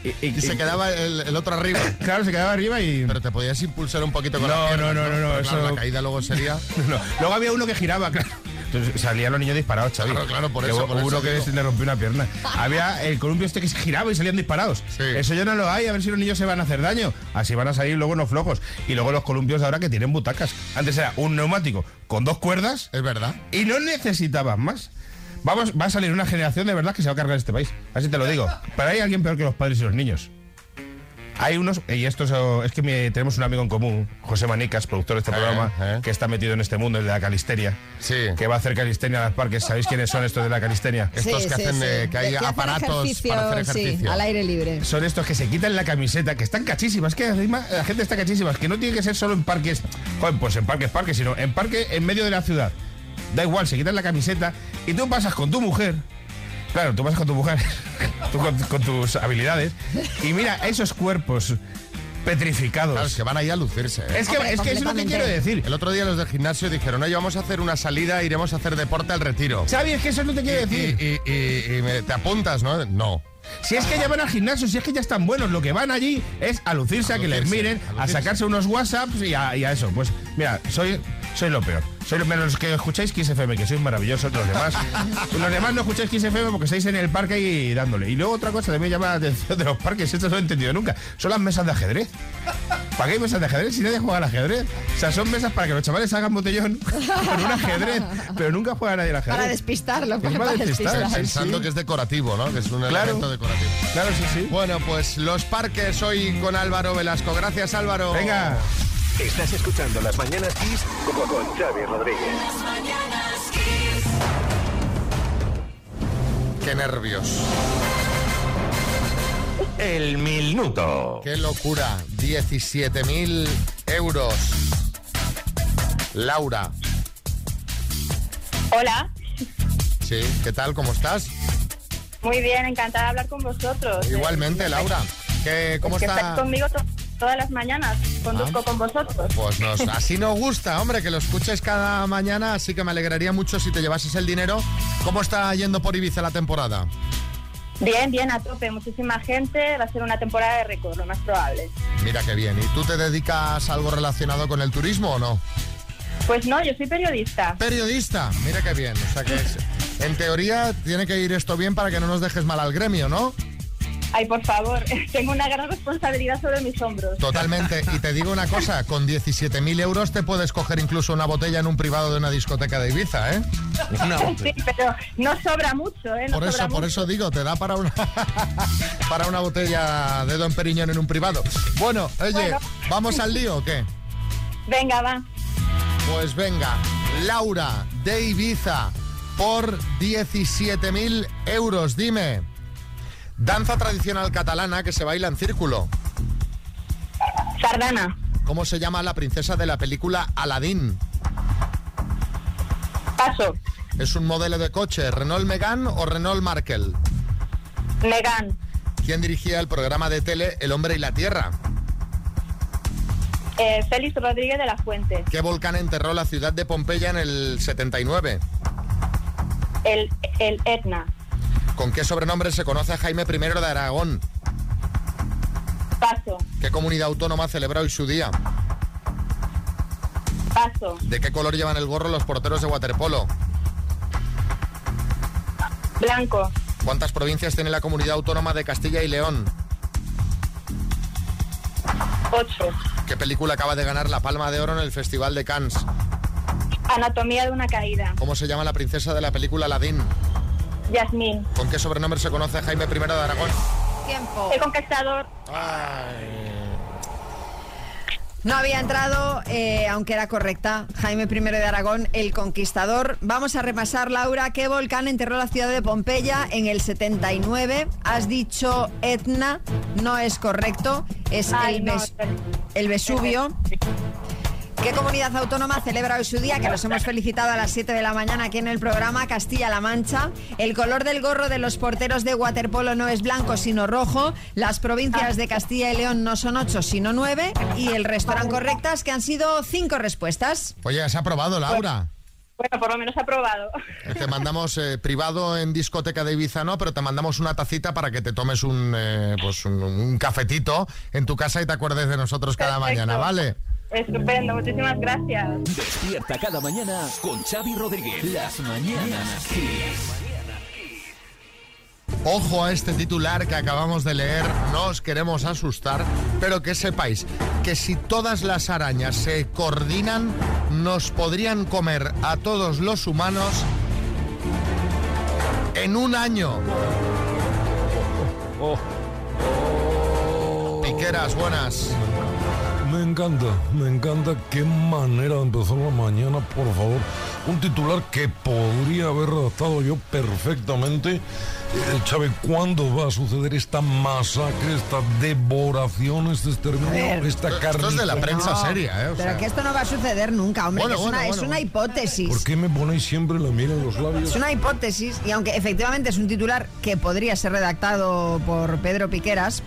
S6: y,
S2: Y se quedaba el, el otro arriba.
S6: Claro, se quedaba arriba y.
S2: Pero te podías impulsar un poquito con
S6: No,
S2: piernas,
S6: no, no, no, no,
S2: claro,
S6: eso-
S2: la caída luego sería...
S6: No, Luego había uno que giraba, claro. Entonces salían los niños disparados, Xavi.
S2: Claro, claro, por eso, por eso
S6: uno que
S2: digo.
S6: se le rompió una pierna. Había el columpio este que se giraba y salían disparados. Eso ya no lo hay, a ver si los niños se van a hacer daño. Así van a salir luego unos flojos. Y luego los columpios de ahora que tienen butacas. Antes era un neumático con dos cuerdas.
S2: Es verdad.
S6: Y no necesitabas más. Vamos, va a salir una generación de verdad que se va a cargar este país. Así te lo digo. Pero hay alguien peor que los padres y los niños. Hay unos, y esto es, es que mi- tenemos un amigo en común, José Manicas, productor de este
S2: Eh,
S6: programa,
S2: eh.
S6: que está metido en este mundo, el de la calisteria.
S2: Sí.
S6: Que va a hacer calistenia a los parques. ¿Sabéis quiénes son estos de la calistenia?
S2: Estos que hacen, eh, que hay aparatos para hacer
S5: Sí,
S2: ejercicio.
S5: al aire libre.
S6: Son estos que se quitan la camiseta, que están cachísimas, que encima la gente está cachísimas, que no tiene que ser solo en parques, joder, pues en parques, parques, sino en parque en medio de la ciudad. Da igual, se quitan la camiseta y tú pasas con tu mujer. Claro, tú pasas con tu mujer, tú con, con tus habilidades, y mira esos cuerpos petrificados.
S2: Claro, es que van ahí a lucirse. ¿eh?
S6: Es que, es que es lo que quiero decir.
S2: El otro día los del gimnasio dijeron, oye, vamos a hacer una salida, iremos a hacer deporte al retiro.
S6: Xavi, es que eso no te quiero
S2: Y-
S6: decir.
S2: Y, y- y me- te apuntas, ¿no? No.
S6: Si es que ya van al gimnasio, si es que ya están buenos, lo que van allí es a lucirse, a que les miren,
S2: a
S6: sacarse unos WhatsApps y a, y a eso. Pues mira, soy, soy lo peor. Soy lo menos los que escucháis Kiss FM, que sois maravillosos los demás. los demás no escucháis Kiss FM porque estáis en el parque y dándole. Y luego otra cosa también me llama la atención de los parques, esto no lo he entendido nunca. Son las mesas de ajedrez. ¿Para qué hay mesas de ajedrez si nadie juega al ajedrez? O sea, son mesas para que los chavales hagan botellón con un ajedrez, pero nunca juega nadie al ajedrez.
S5: Para despistarlo.
S6: Es para
S5: para
S6: despistar,
S5: despistar.
S2: Pensando
S6: sí.
S2: que es decorativo, ¿no? Que es un
S6: Claro.
S2: elemento decorativo.
S6: Claro, sí, sí.
S2: Bueno, pues los parques hoy con Álvaro Velasco. Gracias, Álvaro.
S6: Venga.
S1: Estás escuchando Las Mañanas Kiss con, con Xavi Rodríguez.
S2: Qué nervios.
S7: El minuto.
S2: Qué locura. 17.000 euros. Laura.
S24: Hola,
S2: Sí, ¿qué tal? ¿Cómo estás?
S24: muy bien, encantada de hablar con vosotros.
S2: Igualmente, Laura. ¿Qué, ¿Cómo
S24: Es que
S2: está?
S24: estáis conmigo todas las mañanas, conduzco
S2: Ah.
S24: con vosotros.
S2: Pues nos, así nos gusta, hombre, que lo escuches cada mañana, así que me alegraría mucho si te llevases el dinero. ¿Cómo está yendo por Ibiza la temporada?
S24: Bien, bien, a tope, muchísima gente, va a ser una temporada de récord, lo más probable.
S2: Mira qué bien. ¿Y tú te dedicas a algo relacionado con el turismo o no?
S24: Pues no, yo soy periodista.
S2: Periodista, mira qué bien. O sea que es- en teoría tiene que ir esto bien para que no nos dejes mal al gremio, ¿no?
S24: Ay, por favor, tengo una gran responsabilidad sobre mis hombros.
S2: Totalmente. Y te digo una cosa, con 17.000 euros te puedes coger incluso una botella en un privado de una discoteca de Ibiza, ¿eh?
S24: Sí, pero no sobra mucho, ¿eh? No
S2: Por eso, por
S24: mucho.
S2: eso digo, te da para una para una botella de Don Periñón en un privado. Bueno, oye,
S24: Bueno.
S2: ¿vamos al lío o qué?
S24: Venga, va.
S2: Pues venga, Laura de Ibiza por 17.000 euros, dime. Danza tradicional catalana que se baila en círculo.
S24: Sardana.
S2: ¿Cómo se llama la princesa de la película Aladdin?
S24: Paso.
S2: ¿Es un modelo de coche, Renault Megane o Renault Markel?
S24: Megan.
S2: ¿Quién dirigía el programa de tele El hombre y la tierra?
S24: Eh, Félix Rodríguez de la Fuente.
S2: ¿Qué volcán enterró la ciudad de Pompeya en el 79?
S24: El, el Etna.
S2: ¿Con qué sobrenombre se conoce a Jaime I de Aragón?
S24: Paso.
S2: ¿Qué comunidad autónoma celebra hoy su día?
S24: Paso.
S2: ¿De qué color llevan el gorro los porteros de waterpolo?
S24: Blanco.
S2: ¿Cuántas provincias tiene la comunidad autónoma de Castilla y León?
S24: Ocho.
S2: ¿Qué película acaba de ganar la Palma de Oro en el Festival de Cannes?
S24: Anatomía de una caída.
S2: ¿Cómo se llama la princesa de la película Aladdin?
S24: Yasmín.
S2: ¿Con qué sobrenombre se conoce a Jaime I de Aragón?
S5: Tiempo.
S24: El conquistador.
S5: No había entrado, eh, aunque era correcta, Jaime I de Aragón, el conquistador. Vamos a repasar, Laura, qué volcán enterró la ciudad de Pompeya en el 79. Has dicho Etna, no es correcto, es
S24: Ay,
S5: el,
S24: no,
S5: Ves- el Vesubio. ¿Qué comunidad autónoma celebra hoy su día? Que los hemos felicitado a las 7 de la mañana aquí en el programa Castilla-La Mancha. El color del gorro de los porteros de waterpolo no es blanco sino rojo. Las provincias de Castilla y León no son 8 sino 9. Y el resto eran correctas, que han sido 5 respuestas.
S2: Oye, ¿has aprobado, Laura?
S24: Bueno, por lo menos aprobado.
S2: Eh, Te mandamos eh, privado en discoteca de Ibiza, no, pero te mandamos una tacita para que te tomes un, eh, pues un, un cafetito en tu casa y te acuerdes de nosotros cada
S24: Perfecto.
S2: mañana, ¿vale?
S24: Estupendo, muchísimas gracias.
S25: Despierta cada mañana con Xavi Rodríguez. Las mañanas Kiss.
S2: Ojo a este titular que acabamos de leer, no os queremos asustar, pero que sepáis que si todas las arañas se coordinan, nos podrían comer a todos los humanos en un año. Piqueras, buenas.
S14: Me encanta, me encanta qué manera de empezar la mañana, por favor. Un titular que podría haber redactado yo perfectamente. Eh, Chávez, ¿cuándo va a suceder esta masacre, esta devoración, este exterminio, esta carne?
S2: ¿eh?
S5: Pero que esto no va a suceder nunca, hombre.
S14: Bueno,
S5: es,
S14: bueno,
S5: una, es una hipótesis.
S14: ¿Por qué me ponéis siempre la miel en los labios?
S5: Es una hipótesis y aunque efectivamente es un titular que podría ser redactado por Pedro Piqueras,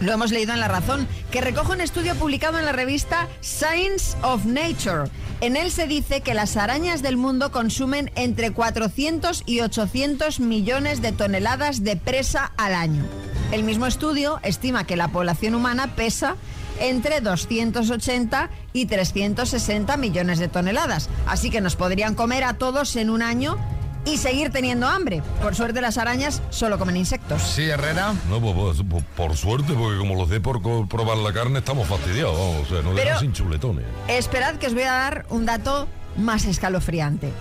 S5: Lo hemos leído en La Razón, que recoge un estudio publicado en la revista Science of Nature. En él se dice que las arañas del mundo consumen entre 400 y 800 millones de toneladas de presa al año. El mismo estudio estima que la población humana pesa entre 280 y 360 millones de toneladas. Así que nos podrían comer a todos en un año y seguir teniendo hambre. Por suerte las arañas solo comen insectos.
S2: Sí, Herrera.
S14: No, pues, pues, pues, por suerte, porque como los dé por probar la carne, estamos fastidiados, vamos, o sea, no
S5: Pero-
S14: sin chuletones.
S5: Esperad que os voy a dar un dato más escalofriante.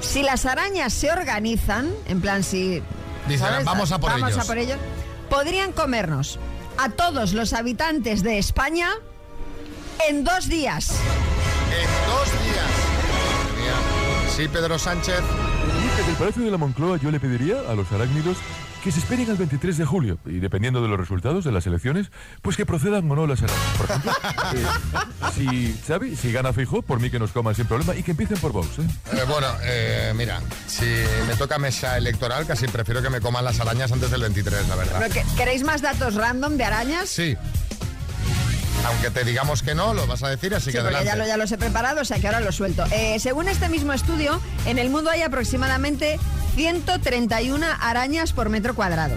S5: Si las arañas se organizan, en plan si...
S2: Dicen, "Vamos a por
S5: Vamos
S2: ellos".
S5: a por ellos, podrían comernos a todos los habitantes de España en dos días.
S2: En dos días. Sí, Pedro Sánchez.
S8: Desde el Palacio de la Moncloa yo le pediría a los arácnidos que se esperen al 23 de julio y dependiendo de los resultados de las elecciones, pues que procedan o no las arañas. Por ejemplo, eh, si, Xavi, si gana Fijo, por mí que nos coman sin problema y que empiecen por Vox, ¿eh?
S2: Eh, bueno, eh, mira, si me toca mesa electoral, casi prefiero que me coman las arañas antes del 23, la verdad.
S5: Pero que- ¿Queréis más datos random de arañas?
S2: Sí. Aunque te digamos que no, lo vas a decir, así
S5: Sí,
S2: que adelante.
S5: ya, lo, ya los he preparado, o sea que ahora los suelto. Eh, según este mismo estudio, en el mundo hay aproximadamente 131 arañas por metro cuadrado.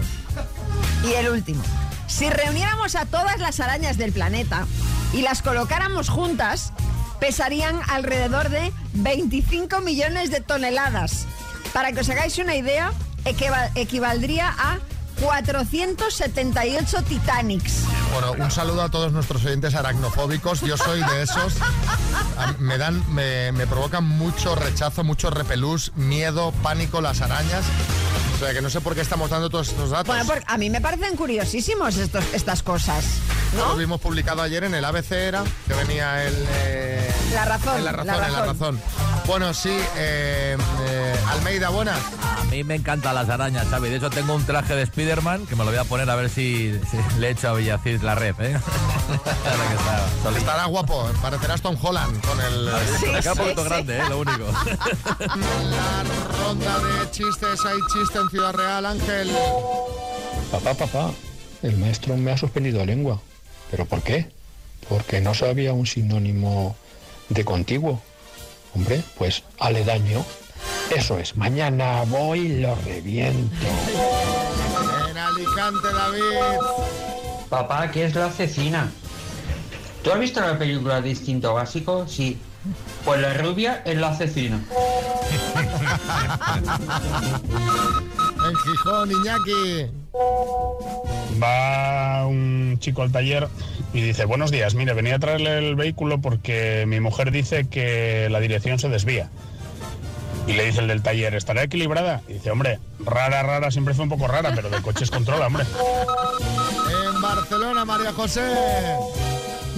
S5: Y el último. Si reuniéramos a todas las arañas del planeta y las colocáramos juntas, pesarían alrededor de 25 millones de toneladas. Para que os hagáis una idea, equiva- equivaldría a 478 Titanics.
S2: Bueno, un saludo a todos nuestros oyentes aracnofóbicos. Yo soy de esos. Me dan, me, me provocan mucho rechazo, mucho repelús, miedo, pánico las arañas. O sea que no sé por qué estamos dando todos estos datos.
S5: Bueno, porque a mí me parecen curiosísimos estos, estas cosas.
S2: Lo vimos publicado ayer en el ABC era, que venía el... eh,
S5: La razón,
S2: en la razón,
S5: la
S2: en la
S5: razón.
S2: razón. Bueno, sí, eh, eh, Almeida, buenas.
S8: A mí me encantan las arañas, ¿sabes? De hecho, tengo un traje de Spider-Man que me lo voy a poner a ver si, si le echo a Villacid la red, ¿eh? Está.
S2: Estará guapo, parecerás Tom Holland con el...
S8: El capo alto grande, ¿eh? Lo único.
S2: La ronda de chistes, hay chiste en Ciudad Real, Ángel.
S26: Papá, papá, el maestro me ha suspendido lengua. ¿Pero por qué? Porque no sabía un sinónimo de contiguo. Hombre, pues aledaño. Eso es, mañana voy y lo reviento.
S2: En Alicante, David.
S27: Papá, ¿qué es la cecina? ¿Tú has visto la película de Instinto Básico? Sí. Pues la rubia es la cecina.
S2: En Gijón, Iñaki.
S28: Va un chico al taller y dice, buenos días, mire, venía a traerle el vehículo porque mi mujer dice que la dirección se desvía. Y le dice el del taller, ¿estará equilibrada? Y dice, hombre, rara, rara, siempre fue un poco rara, pero de coches controla, hombre.
S2: En Barcelona, María José.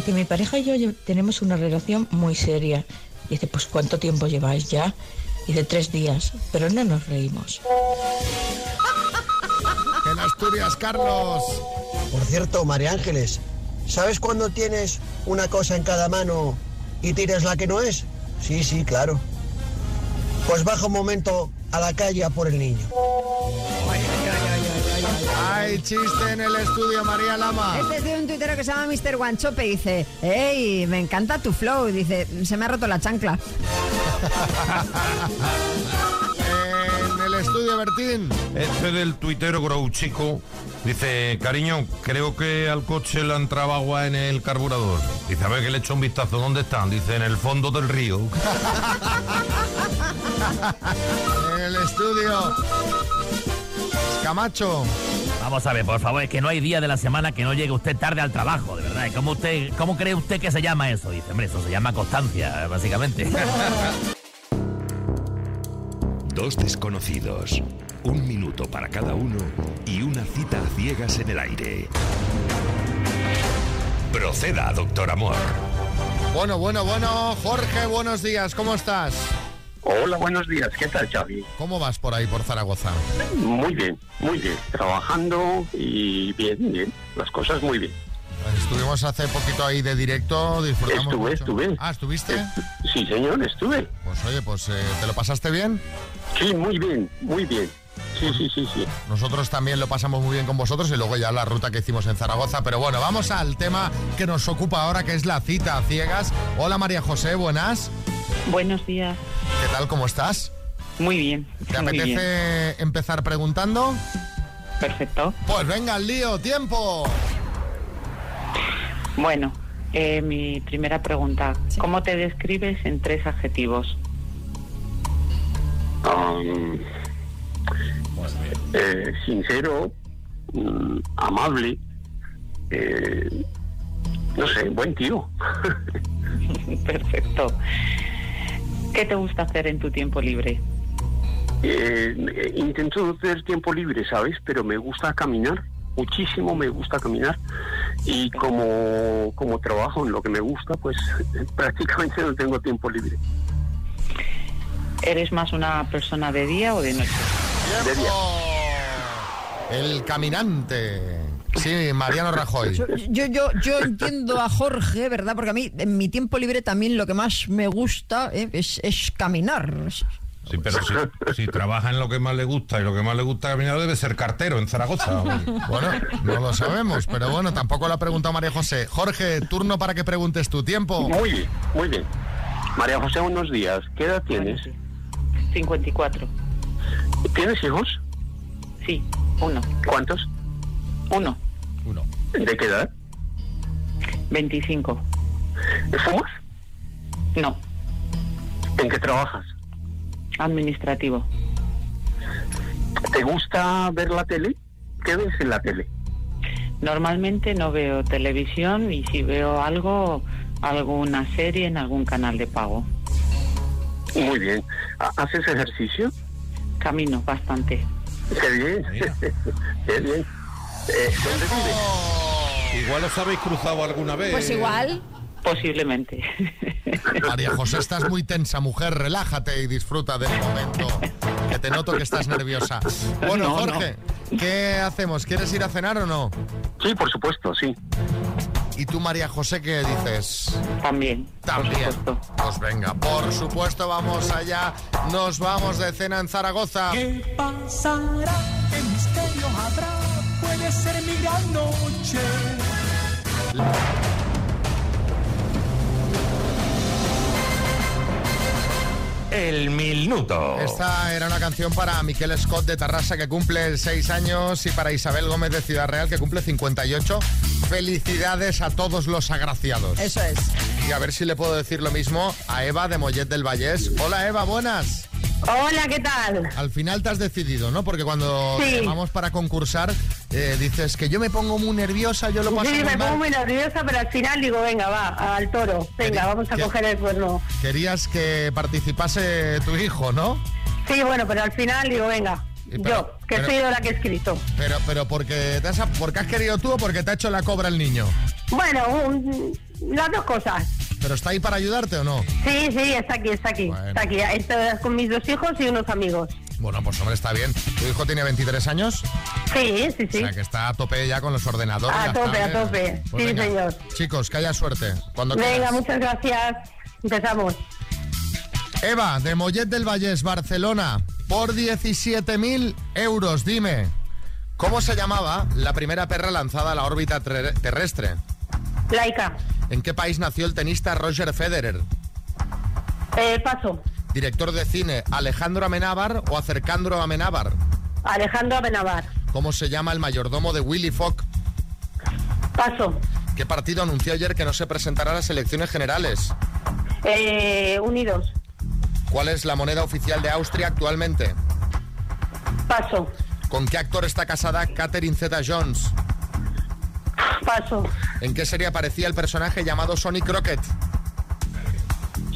S29: Que mi pareja y yo tenemos una relación muy seria. Dice, pues ¿cuánto tiempo lleváis ya? Dice, tres días, pero no nos reímos.
S2: En Asturias, Carlos.
S30: Por cierto, María Ángeles, ¿sabes cuando tienes una cosa en cada mano y tiras la que no es? Sí, sí, claro. Pues baja un momento a la calle a por el niño.
S2: Hay chiste en el estudio, María Lama.
S5: Este es de un tuitero que se llama Mr. Guanchope y dice, hey, me encanta tu flow. Y dice, se me ha roto la chancla.
S2: En el estudio, Bertín.
S7: Este del tuitero Grouchico dice, cariño, creo que al coche le han entrado agua en el carburador. Dice, a ver que le echo un vistazo, ¿dónde están? Dice, en el fondo del río.
S2: En el estudio. Camacho.
S31: Vamos a ver, por favor, es que no hay día de la semana que no llegue usted tarde al trabajo, de verdad. ¿Cómo, usted, ¿Cómo cree usted que se llama eso? Dice, hombre, eso se llama constancia, básicamente.
S25: Dos desconocidos, un minuto para cada uno y una cita a ciegas en el aire. Proceda, doctor Amor.
S2: Bueno, bueno, bueno. Jorge, buenos días. ¿Cómo estás?
S32: Hola, buenos días. ¿Qué tal, Xavi?
S2: ¿Cómo vas por ahí, por Zaragoza?
S32: Muy bien, muy bien. Trabajando y bien, bien. Las cosas muy bien.
S2: Estuvimos hace poquito ahí de directo, disfrutamos
S32: Estuve,
S2: mucho.
S32: estuve.
S2: Ah, ¿estuviste?
S32: Sí, señor, estuve.
S2: Pues oye, pues eh, ¿te lo pasaste bien?
S32: Sí, muy bien, muy bien. Sí, sí, sí, sí.
S2: Nosotros también lo pasamos muy bien con vosotros y luego ya la ruta que hicimos en Zaragoza. Pero bueno, vamos al tema que nos ocupa ahora, que es la cita a ciegas. Hola María José, buenas.
S33: Buenos días.
S2: ¿Qué tal? ¿Cómo estás?
S33: Muy bien.
S2: ¿Te
S33: muy bien.
S2: apetece empezar preguntando?
S33: Perfecto.
S2: Pues venga, al lío, tiempo.
S33: Bueno, eh, mi primera pregunta. ¿Cómo te describes en tres adjetivos?
S32: Eh, sincero, mm, amable, eh, no sé, buen tío.
S33: Perfecto. ¿Qué te gusta hacer en tu tiempo libre?
S32: Eh, intento no tener tiempo libre, ¿sabes? Pero me gusta caminar, muchísimo me gusta caminar. Y como, como trabajo en lo que me gusta, pues prácticamente no tengo tiempo libre.
S33: ¿Eres más una persona de día o de noche?
S2: El caminante. Sí, Mariano Rajoy.
S5: Yo, yo, yo, yo entiendo a Jorge, ¿verdad? Porque a mí, en mi tiempo libre, también lo que más me gusta ¿eh? es, es caminar.
S9: Sí, pero si, si trabaja en lo que más le gusta y lo que más le gusta caminar debe ser cartero en Zaragoza.
S2: Bueno, no lo sabemos, pero bueno, tampoco lo ha preguntado María José. Jorge, turno para que preguntes tu tiempo.
S32: Muy bien, muy bien. María José, unos días. ¿Qué edad tienes?
S33: 54.
S32: ¿Tienes hijos?
S33: Sí, uno.
S32: ¿Cuántos?
S33: Uno.
S9: Uno.
S32: ¿De qué edad?
S33: 25.
S32: ¿Fumas?
S33: No.
S32: ¿En qué trabajas?
S33: Administrativo.
S32: ¿Te gusta ver la tele? ¿Qué ves en la tele?
S33: Normalmente no veo televisión y si veo algo, alguna serie en algún canal de pago.
S32: Muy bien. ¿Ha- ¿Haces ejercicio?
S33: Camino bastante.
S32: Qué bien. Qué bien. Eh, ¿Dónde vives?
S9: Igual os habéis cruzado alguna vez.
S5: Pues igual.
S33: Posiblemente.
S2: María José, estás muy tensa, mujer. Relájate y disfruta del momento. Que te noto que estás nerviosa. Bueno,
S32: No,
S2: Jorge, ¿qué hacemos? ¿Quieres ir a cenar o no?
S32: Sí, por supuesto, sí.
S2: ¿Y tú, María José, qué dices?
S33: También.
S2: También. Pues venga, por supuesto, vamos allá. Nos vamos de cena en Zaragoza.
S34: ¿Qué pasará? ¿Qué misterio habrá? Puede ser mi gran noche.
S7: El minuto.
S2: Esta era una canción para Miquel Scott de Tarrasa que cumple 6 años y para Isabel Gómez de Ciudad Real que cumple 58. Felicidades a todos los agraciados.
S5: Eso es.
S2: Y a ver si le puedo decir lo mismo a Eva de Mollet del Vallés. Hola Eva, buenas.
S35: Hola, ¿qué tal?
S2: Al final te has decidido, ¿no? Porque cuando
S35: Sí.
S2: llamamos para concursar eh, dices que yo me pongo muy nerviosa, yo lo paso
S35: Sí,
S2: muy
S35: me
S2: mal.
S35: pongo muy nerviosa, pero al final digo, venga, va, al toro. Venga, vamos a coger el cuerno.
S2: Querías que participase tu hijo, ¿no?
S35: Sí, bueno, pero al final digo, venga,
S2: pero-
S35: yo, que
S2: pero-
S35: soy yo la que he escrito.
S2: Pero, pero porque, te has, porque has querido tú o porque te ha hecho la cobra el niño.
S35: Bueno, un- las dos cosas.
S2: ¿Pero está ahí para ayudarte o no?
S35: Sí, sí, está aquí, está aquí. Está aquí, está con mis dos hijos y unos amigos.
S2: Bueno, pues hombre, está bien. ¿Tu hijo tiene 23 años?
S35: Sí, sí, sí.
S2: O sea, que está a tope ya con los ordenadores.
S35: A tope, a
S2: tablets.
S35: tope.
S2: Pues
S35: Sí,
S2: venga,
S35: señor.
S2: Chicos, que haya suerte. Cuando
S35: Venga,
S2: quieras.
S35: muchas gracias. Empezamos.
S2: Eva, de Mollet del Vallés, Barcelona, por 17.000 euros, dime, ¿cómo se llamaba la primera perra lanzada a la órbita ter- terrestre?
S35: Laika.
S2: ¿En qué país nació el tenista Roger Federer?
S35: Eh, paso.
S2: ¿Director de cine Alejandro Amenábar o Acercandro Amenábar?
S35: Alejandro Benavar.
S2: ¿Cómo se llama el mayordomo de Willy Fogg?
S35: Paso.
S2: ¿Qué partido anunció ayer que no se presentará a las elecciones generales?
S35: Eh, unidos.
S2: ¿Cuál es la moneda oficial de Austria actualmente?
S35: Paso.
S2: ¿Con qué actor está casada Catherine Zeta-Jones?
S35: Paso.
S2: ¿En qué serie aparecía el personaje llamado Sonny Crockett?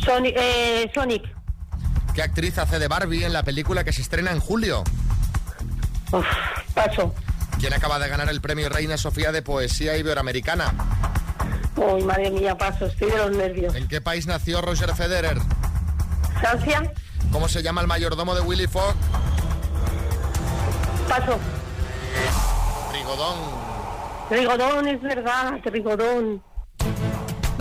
S35: Sonic. Eh, Sonic.
S2: ¿Qué actriz hace de Barbie en la película que se estrena en julio?
S35: paso.
S2: ¿Quién acaba de ganar el premio Reina Sofía de Poesía Iberoamericana?
S35: Uy, madre mía, paso. Estoy de los nervios.
S2: ¿En qué país nació Roger Federer?
S35: Francia.
S2: ¿Cómo se llama el mayordomo de Willy Fogg?
S35: Paso.
S2: Rigodón,
S35: es verdad, Rigodón.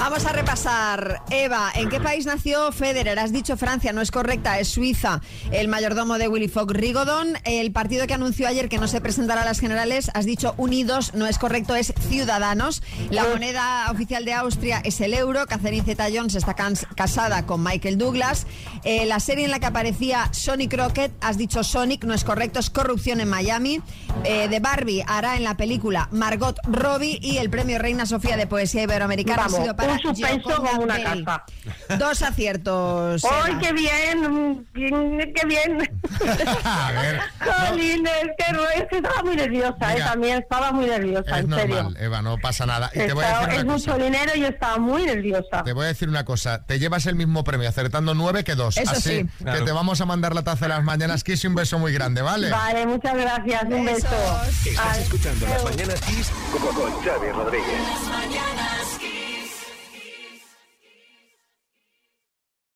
S5: Vamos a repasar. Eva, ¿en qué país nació Federer? Has dicho Francia, no es correcta, es Suiza. El mayordomo de Willy Fogg Rigodon. El partido que anunció ayer que no se presentará a las generales, has dicho Unidos, no es correcto, es Ciudadanos. La moneda oficial de Austria es el euro. Catherine Zeta-Jones está casada con Michael Douglas. Eh, la serie en la que aparecía Sonic Rocket, has dicho Sonic, no es correcto, es Corrupción en Miami. Eh, de Barbie hará en la película Margot Robbie y el premio Reina Sofía de Poesía Iberoamericana
S35: Vamos,
S5: ha sido para
S35: un suspenso
S5: Gioconda
S35: como una
S5: Belli.
S35: casa.
S5: Dos aciertos.
S35: ¡Ay, qué bien! bien, ¡Qué bien!
S2: A ver,
S35: Jolín, es que, no- es que estaba muy nerviosa, ¿eh?
S2: Venga.
S35: También estaba muy nerviosa,
S2: es
S35: en serio.
S2: normal, Eva, no pasa nada. Y te voy a decir
S35: es
S2: una cosa.
S35: mucho dinero y estaba muy nerviosa.
S2: Te voy a decir una cosa, te llevas el mismo premio acertando nueve que dos.
S35: Eso
S2: Así
S35: sí.
S2: que
S35: Claro.
S2: te vamos a mandar la taza de las mañanas, Kiss y un beso muy grande, ¿vale?
S35: Vale, muchas gracias. Un beso.
S1: Estás
S35: Ay,
S1: escuchando Las. Mañanas Kiss con con Xavi Rodríguez.
S34: Las mañanas